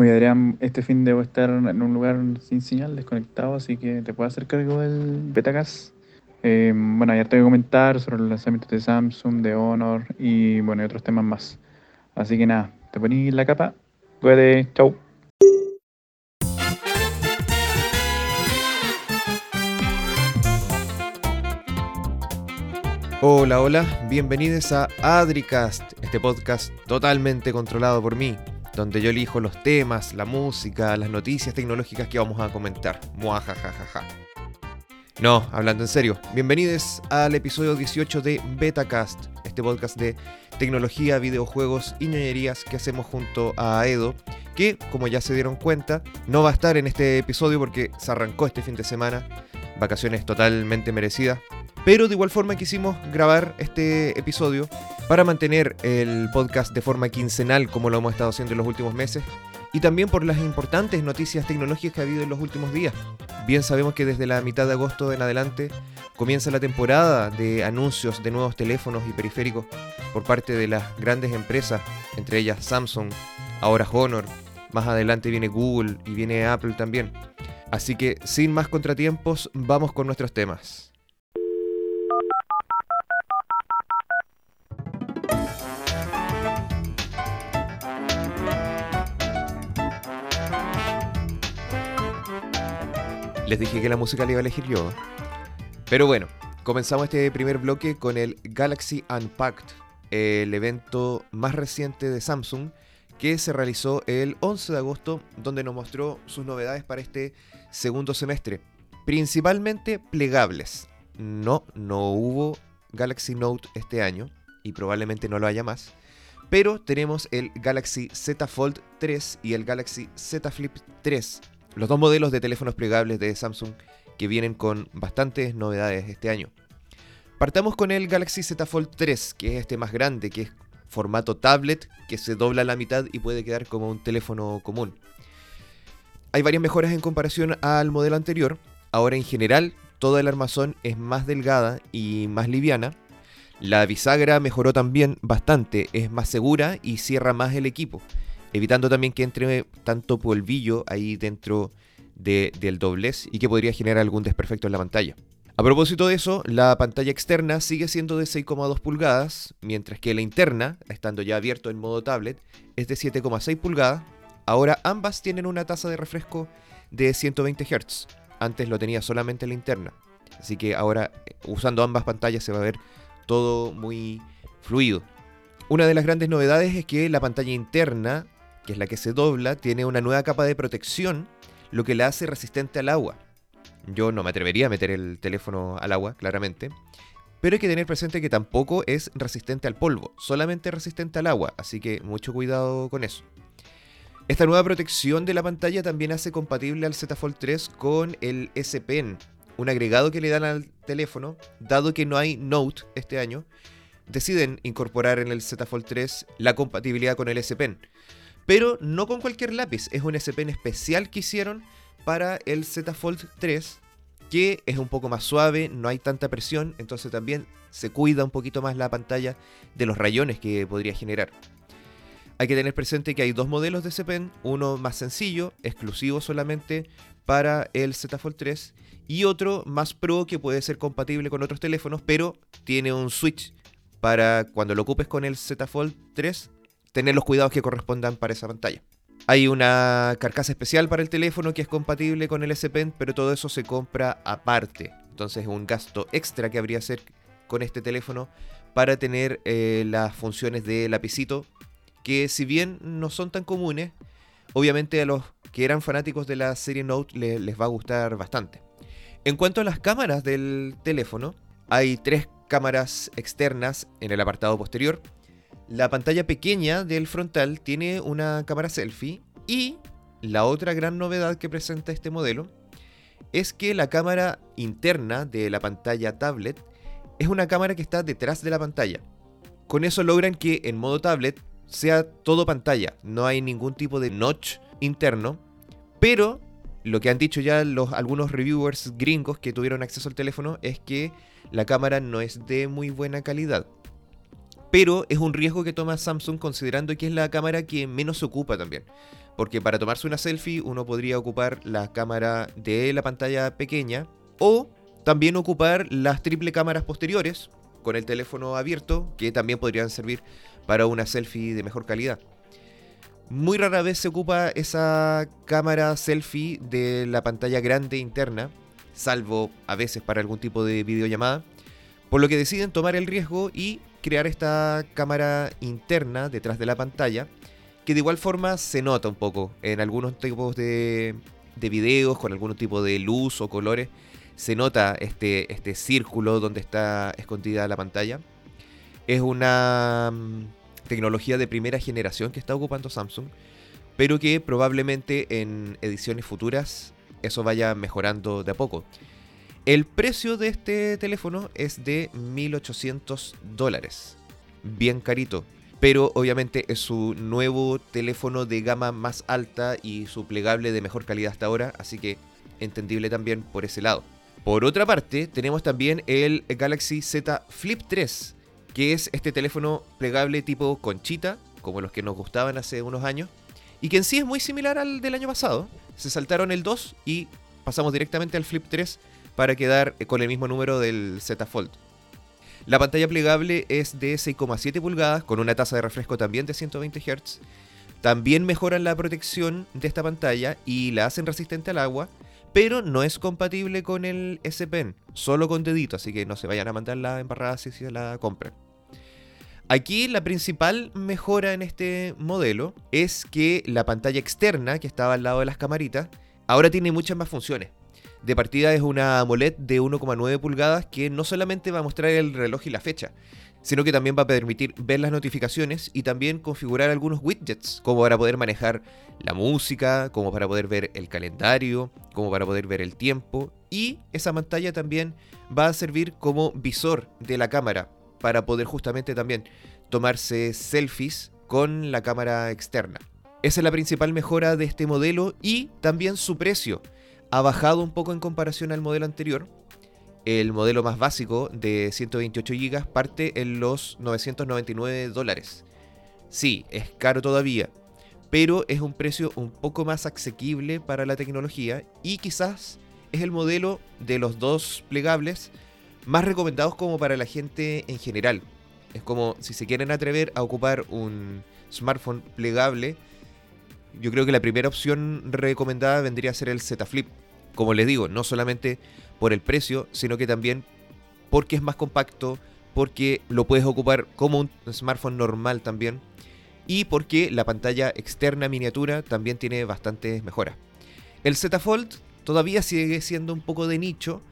Oye, Adrián, este fin debo estar en un lugar sin señal, desconectado, así que te puedo hacer cargo del Betacast. Eh, bueno, ya te voy a comentar sobre los lanzamientos de Samsung, de Honor y bueno, otros temas más. Así que nada, te poní la capa. Cuídate, chau. Hola, hola, bienvenidos a Adricast, este podcast totalmente controlado por mí, donde yo elijo los temas, la música, las noticias tecnológicas que vamos a comentar. Muajajajaja. No, hablando en serio, bienvenidos al episodio 18 de Betacast, este podcast de tecnología, videojuegos y ñoñerías que hacemos junto a Edo, que, como ya se dieron cuenta, no va a estar en este episodio porque se arrancó este fin de semana, vacaciones totalmente merecidas, pero de igual forma quisimos grabar este episodio para mantener el podcast de forma quincenal como lo hemos estado haciendo en los últimos meses y también por las importantes noticias tecnológicas que ha habido en los últimos días. Bien sabemos que desde la mitad de agosto en adelante comienza la temporada de anuncios de nuevos teléfonos y periféricos por parte de las grandes empresas, entre ellas Samsung, ahora Honor, más adelante viene Google y viene Apple también. Así que sin más contratiempos, vamos con nuestros temas. Les dije que la música la iba a elegir yo. Pero bueno, comenzamos este primer bloque con el Galaxy Unpacked, el evento más reciente de Samsung que se realizó el 11 de agosto, donde nos mostró sus novedades para este segundo semestre. Principalmente plegables. No, no hubo Galaxy Note este año y probablemente no lo haya más. Pero tenemos el Galaxy Z Fold 3 y el Galaxy Z Flip 3 los dos modelos de teléfonos plegables de Samsung que vienen con bastantes novedades este año. Partamos con el Galaxy Z Fold 3, que es este más grande, que es formato tablet, que se dobla a la mitad y puede quedar como un teléfono común. Hay varias mejoras en comparación al modelo anterior. Ahora en general toda el armazón es más delgada y más liviana. La bisagra mejoró también bastante, es más segura y cierra más el equipo evitando también que entre tanto polvillo ahí dentro del doblez y que podría generar algún desperfecto en la pantalla. A propósito de eso, la pantalla externa sigue siendo de 6,2 pulgadas, mientras que la interna, estando ya abierto en modo tablet, es de 7,6 pulgadas. Ahora ambas tienen una tasa de refresco de 120 Hz. Antes lo tenía solamente la interna. Así que ahora, usando ambas pantallas, se va a ver todo muy fluido. Una de las grandes novedades es que la pantalla interna que es la que se dobla, tiene una nueva capa de protección, lo que la hace resistente al agua. Yo no me atrevería a meter el teléfono al agua, claramente. Pero hay que tener presente que tampoco es resistente al polvo, solamente resistente al agua, así que mucho cuidado con eso. Esta nueva protección de la pantalla también hace compatible al Z Fold 3 con el S Pen, un agregado que le dan al teléfono, dado que no hay Note este año, deciden incorporar en el Z Fold 3 la compatibilidad con el S Pen. Pero no con cualquier lápiz, es un S Pen especial que hicieron para el Z Fold 3, que es un poco más suave, no hay tanta presión, entonces también se cuida un poquito más la pantalla de los rayones que podría generar. Hay que tener presente que hay dos modelos de S Pen, uno más sencillo, exclusivo solamente para el Z Fold 3, y otro más pro que puede ser compatible con otros teléfonos, pero tiene un switch para cuando lo ocupes con el Z Fold 3 tener los cuidados que correspondan para esa pantalla. Hay una carcasa especial para el teléfono que es compatible con el S Pen, pero todo eso se compra aparte. Entonces es un gasto extra que habría que hacer con este teléfono para tener eh, las funciones de lapicito, que si bien no son tan comunes, obviamente a los que eran fanáticos de la serie Note les va a gustar bastante. En cuanto a las cámaras del teléfono, hay tres cámaras externas en el apartado posterior, la pantalla pequeña del frontal tiene una cámara selfie y la otra gran novedad que presenta este modelo es que la cámara interna de la pantalla tablet es una cámara que está detrás de la pantalla. Con eso logran que en modo tablet sea todo pantalla, no hay ningún tipo de notch interno, pero lo que han dicho ya los, algunos reviewers gringos que tuvieron acceso al teléfono es que la cámara no es de muy buena calidad pero es un riesgo que toma Samsung considerando que es la cámara que menos ocupa también. Porque para tomarse una selfie uno podría ocupar la cámara de la pantalla pequeña o también ocupar las triple cámaras posteriores con el teléfono abierto que también podrían servir para una selfie de mejor calidad. Muy rara vez se ocupa esa cámara selfie de la pantalla grande interna, salvo a veces para algún tipo de videollamada, por lo que deciden tomar el riesgo y crear esta cámara interna detrás de la pantalla, que de igual forma se nota un poco en algunos tipos de, de videos, con algún tipo de luz o colores, se nota este, este círculo donde está escondida la pantalla. Es una mm, tecnología de primera generación que está ocupando Samsung, pero que probablemente en ediciones futuras eso vaya mejorando de a poco. El precio de este teléfono es de 1800 dólares. Bien carito. Pero obviamente es su nuevo teléfono de gama más alta y su plegable de mejor calidad hasta ahora, así que entendible también por ese lado. Por otra parte, tenemos también el Galaxy Z Flip 3, que es este teléfono plegable tipo conchita, como los que nos gustaban hace unos años, y que en sí es muy similar al del año pasado. Se saltaron el 2 y pasamos directamente al Flip 3 para quedar con el mismo número del Z Fold. La pantalla plegable es de 6,7 pulgadas con una tasa de refresco también de 120 Hz. También mejoran la protección de esta pantalla y la hacen resistente al agua pero no es compatible con el S Pen, solo con dedito, así que no se vayan a mandar la embarrada si se la compran. Aquí la principal mejora en este modelo es que la pantalla externa que estaba al lado de las camaritas ahora tiene muchas más funciones. De partida es una AMOLED de 1,9 pulgadas que no solamente va a mostrar el reloj y la fecha, sino que también va a permitir ver las notificaciones y también configurar algunos widgets, como para poder manejar la música, como para poder ver el calendario, como para poder ver el tiempo. Y esa pantalla también va a servir como visor de la cámara, para poder justamente también tomarse selfies con la cámara externa. Esa es la principal mejora de este modelo y también su precio. Ha bajado un poco en comparación al modelo anterior, el modelo más básico de 128 GB parte en los 999 dólares. Sí, es caro todavía, pero es un precio un poco más asequible para la tecnología y quizás es el modelo de los dos plegables más recomendados como para la gente en general. Es como si se quieren atrever a ocupar un smartphone plegable, yo creo que la primera opción recomendada vendría a ser el Z Flip. Como les digo, no solamente por el precio, sino que también porque es más compacto, porque lo puedes ocupar como un smartphone normal también y porque la pantalla externa miniatura también tiene bastantes mejoras. El Z Fold todavía sigue siendo un poco de nicho,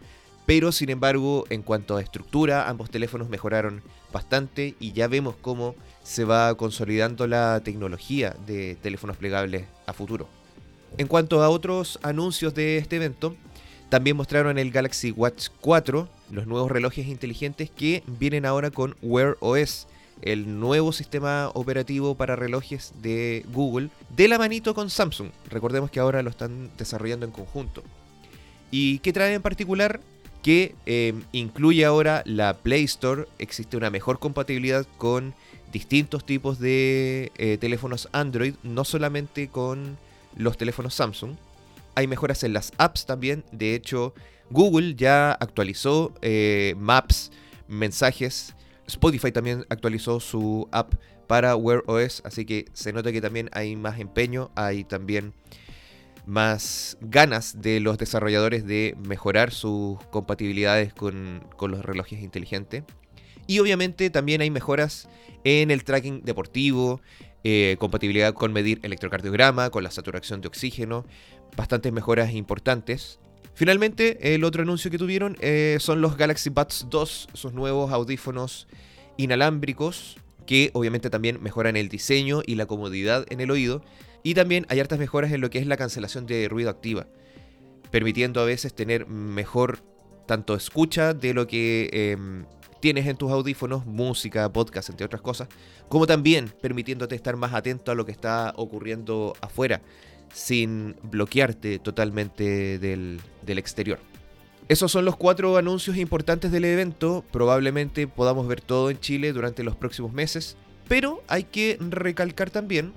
pero sin embargo en cuanto a estructura ambos teléfonos mejoraron bastante y ya vemos cómo se va consolidando la tecnología de teléfonos plegables a futuro. En cuanto a otros anuncios de este evento, también mostraron el Galaxy Watch 4, los nuevos relojes inteligentes que vienen ahora con Wear OS, el nuevo sistema operativo para relojes de Google, de la manito con Samsung. Recordemos que ahora lo están desarrollando en conjunto. ¿Y qué trae en particular? Que eh, incluye ahora la Play Store, existe una mejor compatibilidad con distintos tipos de eh, teléfonos Android, no solamente con los teléfonos Samsung hay mejoras en las apps también. De hecho, Google ya actualizó eh, Maps, mensajes. Spotify también actualizó su app para Wear OS, así que se nota que también hay más empeño, hay también más ganas de los desarrolladores de mejorar sus compatibilidades con, los relojes inteligentes. Y obviamente también hay mejoras en el tracking deportivo, eh, compatibilidad con medir electrocardiograma, con la saturación de oxígeno, bastantes mejoras importantes. Finalmente, el otro anuncio que tuvieron eh, son los Galaxy Buds 2, sus nuevos audífonos inalámbricos, que obviamente también mejoran el diseño y la comodidad en el oído. Y también hay hartas mejoras en lo que es la cancelación de ruido activa, permitiendo a veces tener mejor tanto escucha de lo que em, tienes en tus audífonos, música, podcast, entre otras cosas, como también permitiéndote estar más atento a lo que está ocurriendo afuera sin bloquearte totalmente del, exterior. Esos son los cuatro anuncios importantes del evento. Probablemente podamos ver todo en Chile durante los próximos meses. Pero hay que recalcar también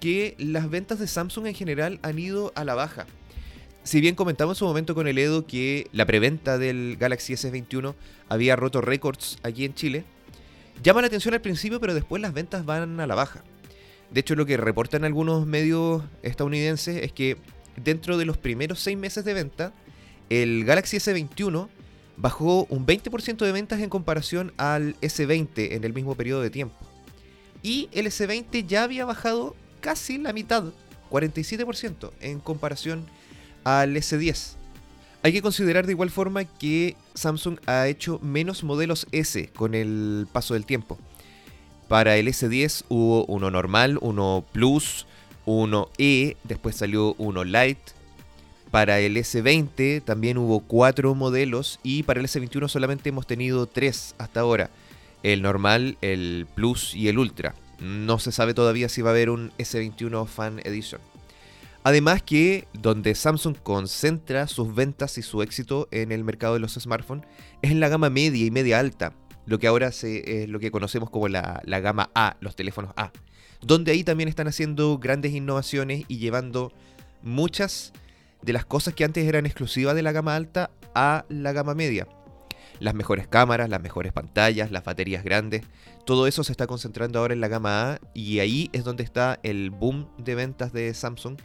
que las ventas de Samsung en general han ido a la baja. Si bien comentamos en su momento con el Edo que la preventa del Galaxy S21 había roto récords aquí en Chile, llama la atención al principio, pero después las ventas van a la baja. De hecho, lo que reportan algunos medios estadounidenses es que dentro de los primeros seis meses de venta, el Galaxy S21 bajó un 20% de ventas en comparación al S20 en el mismo periodo de tiempo. Y el S20 ya había bajado casi la mitad, 47% en comparación al S10. Hay que considerar de igual forma que Samsung ha hecho menos modelos S con el paso del tiempo. Para el S10 hubo uno normal, uno Plus, uno E, después salió uno Lite, para el S20 también hubo cuatro modelos y para el S21 solamente hemos tenido tres hasta ahora. El normal, el Plus y el Ultra. No se sabe todavía si va a haber un S21 Fan Edition. Además que donde Samsung concentra sus ventas y su éxito en el mercado de los smartphones es en la gama media y media alta, lo que ahora es lo que conocemos como la, la gama A, los teléfonos A, donde ahí también están haciendo grandes innovaciones y llevando muchas de las cosas que antes eran exclusivas de la gama alta a la gama media. Las mejores cámaras, las mejores pantallas, las baterías grandes, todo eso se está concentrando ahora en la gama A y ahí es donde está el boom de ventas de Samsung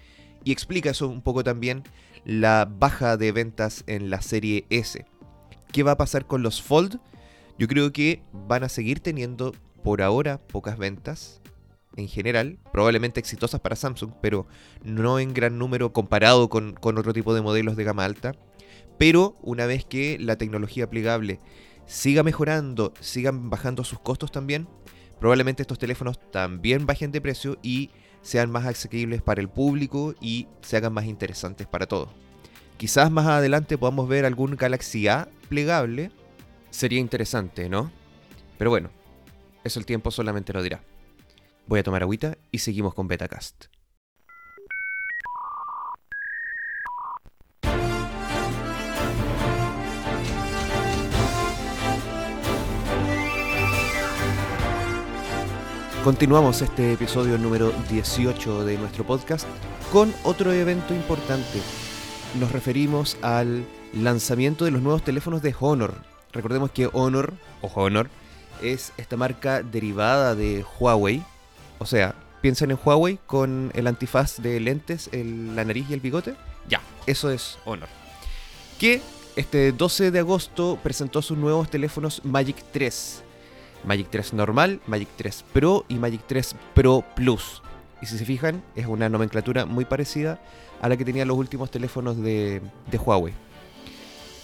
y explica eso un poco también la baja de ventas en la serie S. ¿Qué va a pasar con los Fold? Yo creo que van a seguir teniendo por ahora pocas ventas, en general, probablemente exitosas para Samsung, pero no en gran número comparado con, otro tipo de modelos de gama alta. Pero una vez que la tecnología plegable siga mejorando, sigan bajando sus costos también, probablemente estos teléfonos también bajen de precio y sean más asequibles para el público y se hagan más interesantes para todos. Quizás más adelante podamos ver algún Galaxy A plegable. Sería interesante, ¿no? Pero bueno, eso el tiempo solamente lo dirá. Voy a tomar agüita y seguimos con Betacast. Continuamos este episodio número 18 de nuestro podcast con otro evento importante. Nos referimos al lanzamiento de los nuevos teléfonos de Honor. Recordemos que Honor o Honor es esta marca derivada de Huawei o sea, piensan en Huawei con el antifaz de lentes, la nariz y el bigote. Ya, eso es Honor. Que este 12 de agosto presentó sus nuevos teléfonos Magic 3. Magic 3 normal, Magic 3 Pro y Magic 3 Pro Plus. Y si se fijan, es una nomenclatura muy parecida a la que tenían los últimos teléfonos de, de Huawei.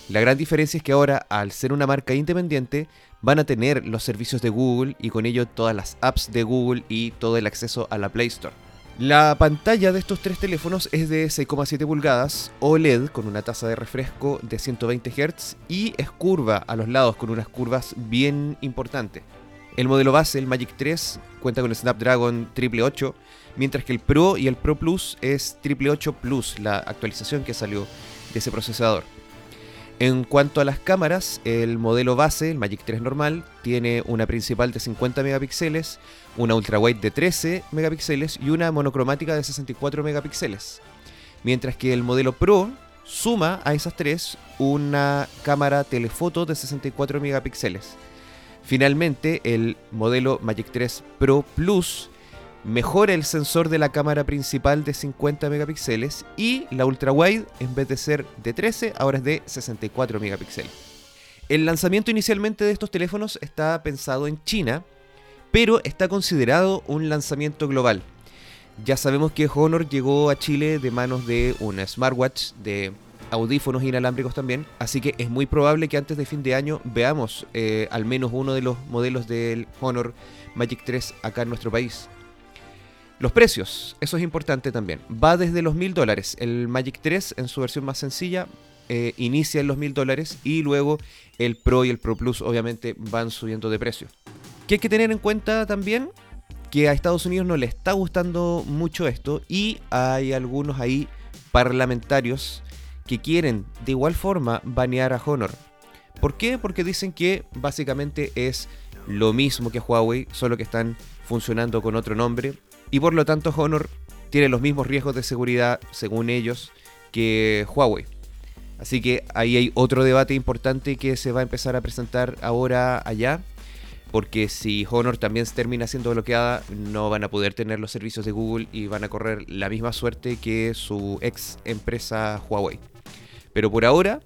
La gran diferencia es que ahora, al ser una marca independiente, van a tener los servicios de Google y con ello todas las apps de Google y todo el acceso a la Play Store. La pantalla de estos tres teléfonos es de 6,7 pulgadas, OLED con una tasa de refresco de 120 Hz y es curva a los lados con unas curvas bien importantes. El modelo base, el Magic 3, cuenta con el Snapdragon 888, mientras que el Pro y el Pro Plus es 888 Plus, la actualización que salió de ese procesador. En cuanto a las cámaras, el modelo base, el Magic 3 normal, tiene una principal de 50 megapíxeles, una ultra wide de 13 megapíxeles y una monocromática de 64 megapíxeles. Mientras que el modelo Pro suma a esas tres una cámara telefoto de 64 megapíxeles. Finalmente, el modelo Magic 3 Pro Plus mejora el sensor de la cámara principal de 50 megapíxeles y la ultra wide en vez de ser de 13 ahora es de 64 megapíxeles. El lanzamiento inicialmente de estos teléfonos está pensado en China, pero está considerado un lanzamiento global. Ya sabemos que Honor llegó a Chile de manos de una smartwatch, de audífonos inalámbricos también, así que es muy probable que antes de fin de año veamos eh, al menos uno de los modelos del Honor Magic 3 acá en nuestro país. Los precios, eso es importante también. Va desde los mil dólares. El Magic 3 en su versión más sencilla eh, inicia en los mil dólares y luego el Pro y el Pro Plus obviamente van subiendo de precio. ¿Qué hay que tener en cuenta también? Que a Estados Unidos no le está gustando mucho esto y hay algunos ahí parlamentarios que quieren de igual forma banear a Honor. ¿Por qué? Porque dicen que básicamente es lo mismo que Huawei, solo que están funcionando con otro nombre y por lo tanto Honor tiene los mismos riesgos de seguridad, según ellos, que Huawei. Así que ahí hay otro debate importante que se va a empezar a presentar ahora allá. Porque si Honor también termina siendo bloqueada, no van a poder tener los servicios de Google y van a correr la misma suerte que su ex empresa Huawei. Pero por ahora,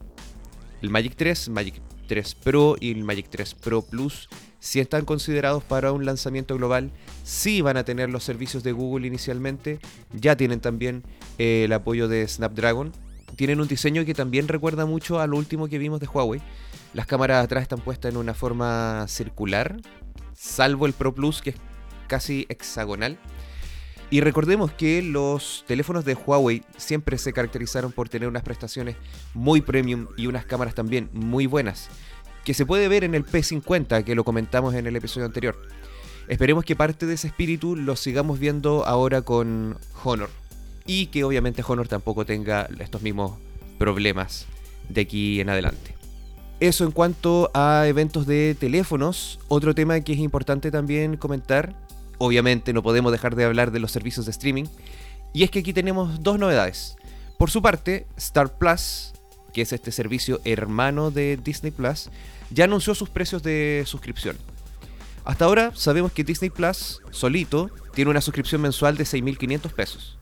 el Magic 3, Magic 3 Pro y el Magic 3 Pro Plus si están considerados para un lanzamiento global, sí van a tener los servicios de Google inicialmente, ya tienen también eh, el apoyo de Snapdragon, tienen un diseño que también recuerda mucho a lo último que vimos de Huawei. Las cámaras atrás están puestas en una forma circular, salvo el Pro Plus que es casi hexagonal. Y recordemos que los teléfonos de Huawei siempre se caracterizaron por tener unas prestaciones muy premium y unas cámaras también muy buenas que se puede ver en el P50, que lo comentamos en el episodio anterior. Esperemos que parte de ese espíritu lo sigamos viendo ahora con Honor. Y que obviamente Honor tampoco tenga estos mismos problemas de aquí en adelante. Eso en cuanto a eventos de teléfonos. Otro tema que es importante también comentar. Obviamente no podemos dejar de hablar de los servicios de streaming. Y es que aquí tenemos dos novedades. Por su parte, Star Plus, que es este servicio hermano de Disney Plus, ya anunció sus precios de suscripción. Hasta ahora sabemos que Disney Plus solito tiene una suscripción mensual de 6.500 pesos.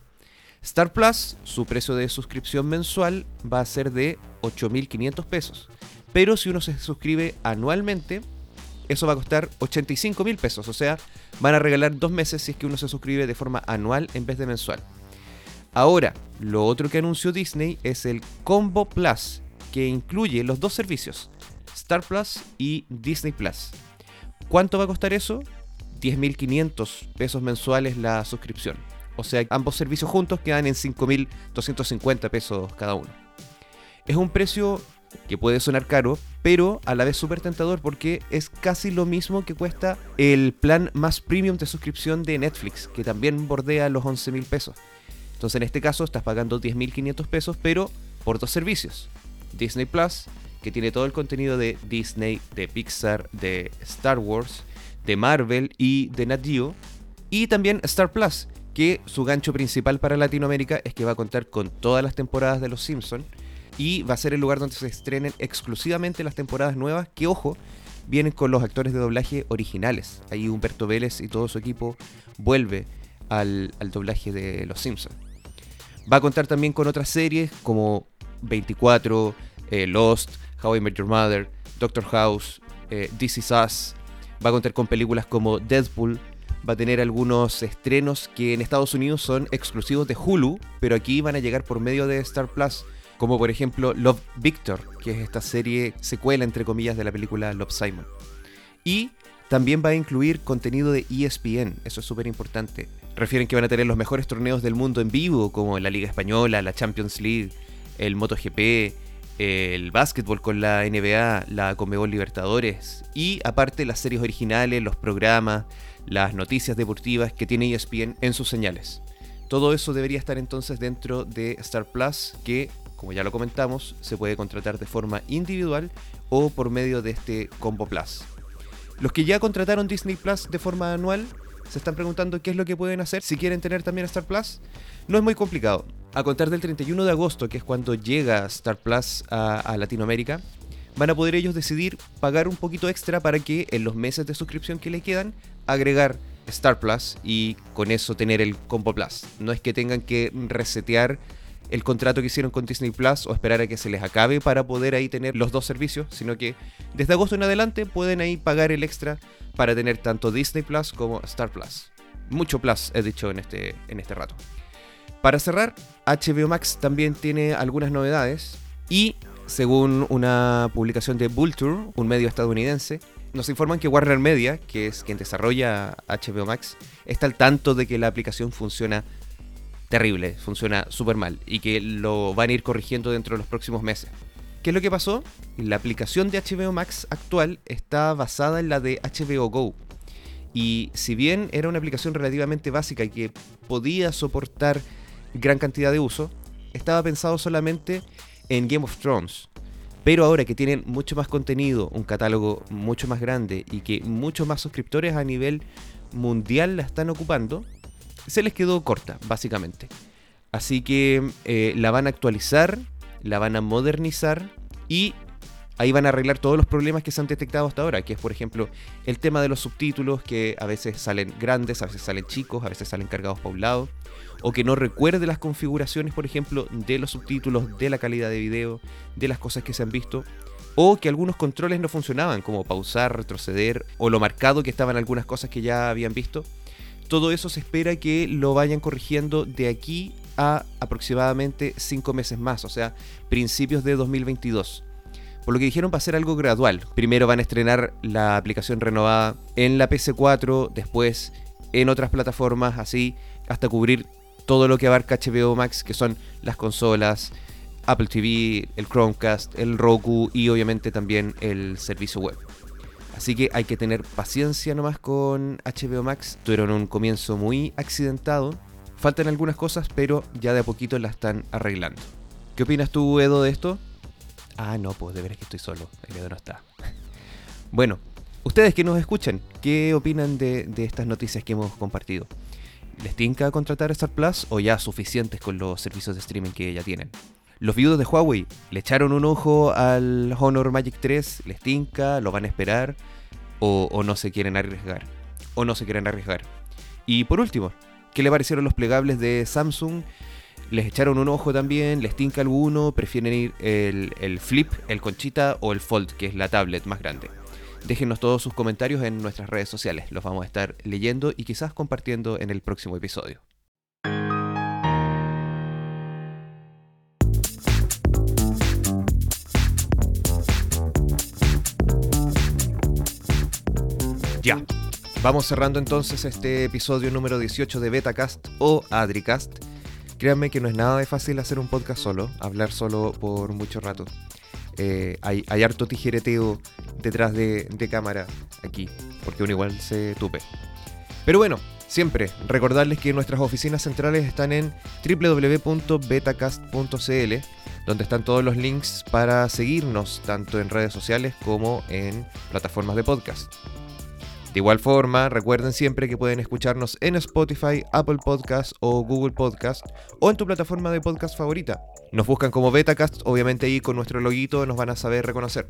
Star Plus, su precio de suscripción mensual va a ser de 8.500 pesos. Pero si uno se suscribe anualmente, eso va a costar 85.000 pesos. O sea, van a regalar dos meses si es que uno se suscribe de forma anual en vez de mensual. Ahora, lo otro que anunció Disney es el Combo Plus, que incluye los dos servicios, Star Plus y Disney Plus. ¿Cuánto va a costar eso? 10.500 pesos mensuales la suscripción. O sea, ambos servicios juntos quedan en 5.250 pesos cada uno. Es un precio que puede sonar caro, pero a la vez súper tentador porque es casi lo mismo que cuesta el plan más premium de suscripción de Netflix, que también bordea los 11.000 pesos. Entonces en este caso estás pagando 10.500 pesos, pero por dos servicios. Disney Plus que tiene todo el contenido de Disney, de Pixar, de Star Wars, de Marvel y de Nat. Y también Star Plus, que su gancho principal para Latinoamérica es que va a contar con todas las temporadas de Los Simpsons y va a ser el lugar donde se estrenen exclusivamente las temporadas nuevas que, ojo, vienen con los actores de doblaje originales. Ahí Humberto Vélez y todo su equipo vuelve al, al doblaje de Los Simpsons. Va a contar también con otras series como 24, eh, Lost, How I Met Your Mother, Doctor House, eh, This Is Us. Va a contar con películas como Deadpool. Va a tener algunos estrenos que en Estados Unidos son exclusivos de Hulu, pero aquí van a llegar por medio de Star Plus. Como por ejemplo Love Victor, que es esta serie secuela entre comillas de la película Love Simon. Y también va a incluir contenido de ESPN, eso es súper importante. Refieren que van a tener los mejores torneos del mundo en vivo, como la Liga Española, la Champions League, el MotoGP, el básquetbol con la NBA, la Conmebol Libertadores y aparte las series originales, los programas, las noticias deportivas que tiene ESPN en sus señales. Todo eso debería estar entonces dentro de Star Plus que, como ya lo comentamos, se puede contratar de forma individual o por medio de este Combo Plus. Los que ya contrataron Disney Plus de forma anual se están preguntando qué es lo que pueden hacer si quieren tener también Star Plus. No es muy complicado. A contar del 31 de agosto, que es cuando llega Star Plus a, Latinoamérica, van a poder ellos decidir pagar un poquito extra para que en los meses de suscripción que le quedan agregar Star Plus y con eso tener el Combo Plus. No es que tengan que resetear el contrato que hicieron con Disney Plus o esperar a que se les acabe para poder ahí tener los dos servicios, sino que desde agosto en adelante pueden ahí pagar el extra para tener tanto Disney Plus como Star Plus. Mucho Plus he dicho en este, en este rato. Para cerrar, HBO Max también tiene algunas novedades y según una publicación de Vulture, un medio estadounidense, nos informan que Warner Media, que es quien desarrolla HBO Max, está al tanto de que la aplicación funciona terrible, funciona súper mal y que lo van a ir corrigiendo dentro de los próximos meses. ¿Qué es lo que pasó? La aplicación de HBO Max actual está basada en la de HBO Go. Y si bien era una aplicación relativamente básica y que podía soportar gran cantidad de uso, estaba pensado solamente en Game of Thrones. Pero ahora que tienen mucho más contenido, un catálogo mucho más grande y que muchos más suscriptores a nivel mundial la están ocupando, se les quedó corta, básicamente. Así que eh, la van a actualizar, la van a modernizar y ahí van a arreglar todos los problemas que se han detectado hasta ahora, que es por ejemplo el tema de los subtítulos, que a veces salen grandes, a veces salen chicos, a veces salen cargados por un lado, o que no recuerde las configuraciones, por ejemplo, de los subtítulos, de la calidad de video, de las cosas que se han visto, o que algunos controles no funcionaban, como pausar, retroceder, o lo marcado que estaban algunas cosas que ya habían visto. Todo eso se espera que lo vayan corrigiendo de aquí a aproximadamente 5 meses más, o sea, principios de 2022. Por lo que dijeron va a ser algo gradual. Primero van a estrenar la aplicación renovada en la PC4, después en otras plataformas, así hasta cubrir todo lo que abarca HBO Max, que son las consolas, Apple TV, el Chromecast, el Roku y obviamente también el servicio web. Así que hay que tener paciencia nomás con HBO Max. Tuvieron un comienzo muy accidentado. Faltan algunas cosas, pero ya de a poquito la están arreglando. ¿Qué opinas tú, Edo, de esto? Ah, no, pues de veras que estoy solo. El Edo no está. bueno, ustedes que nos escuchan, ¿qué opinan de, estas noticias que hemos compartido? ¿Les tinca contratar Star Plus o ya suficientes con los servicios de streaming que ya tienen? Los viudos de Huawei le echaron un ojo al Honor Magic 3, les tinca, lo van a esperar o, no se quieren arriesgar. O no se quieren arriesgar. Y por último, ¿qué le parecieron los plegables de Samsung? ¿Les echaron un ojo también? ¿Les tinca alguno? ¿Prefieren ir el, el Flip, el Conchita o el Fold, que es la tablet más grande? Déjenos todos sus comentarios en nuestras redes sociales, los vamos a estar leyendo y quizás compartiendo en el próximo episodio. Ya, vamos cerrando entonces este episodio número 18 de Betacast o Adricast. Créanme que no es nada de fácil hacer un podcast solo, hablar solo por mucho rato. Eh, hay, harto tijereteo detrás de, cámara aquí, porque uno igual se tupe. Pero bueno, siempre recordarles que nuestras oficinas centrales están en www.betacast.cl, donde están todos los links para seguirnos tanto en redes sociales como en plataformas de podcast. De igual forma, recuerden siempre que pueden escucharnos en Spotify, Apple Podcast o Google Podcast o en tu plataforma de podcast favorita. Nos buscan como Betacast, obviamente ahí con nuestro loguito nos van a saber reconocer.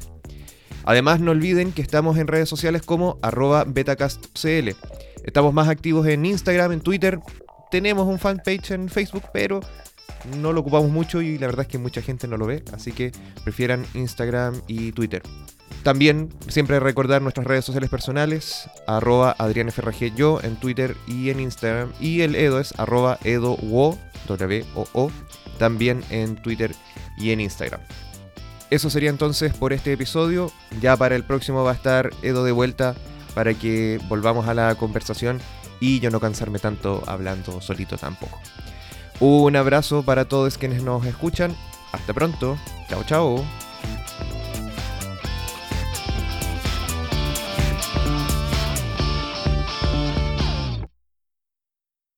Además, no olviden que estamos en redes sociales como arroba betacastcl. Estamos más activos en Instagram, en Twitter. Tenemos un fanpage en Facebook, pero no lo ocupamos mucho y la verdad es que mucha gente no lo ve. Así que prefieran Instagram y Twitter. También siempre recordar nuestras redes sociales personales, arroba yo en Twitter y en Instagram. Y el Edo es arroba edowo, -O, también en Twitter y en Instagram. Eso sería entonces por este episodio. Ya para el próximo va a estar Edo de vuelta para que volvamos a la conversación y yo no cansarme tanto hablando solito tampoco. Un abrazo para todos quienes nos escuchan. Hasta pronto. Chao, chao.